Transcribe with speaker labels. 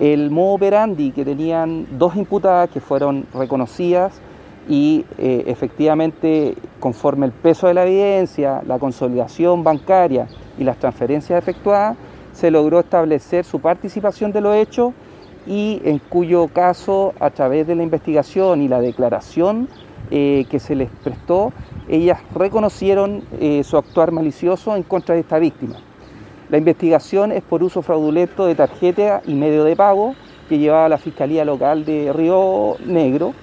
Speaker 1: el modo operandi que tenían dos imputadas que fueron reconocidas y eh, efectivamente conforme el peso de la evidencia, la consolidación bancaria y las transferencias efectuadas, se logró establecer su participación de los hechos y en cuyo caso a través de la investigación y la declaración eh, que se les prestó, ellas reconocieron eh, su actuar malicioso en contra de esta víctima. La investigación es por uso fraudulento de tarjeta y medio de pago que llevaba la Fiscalía Local de Río Negro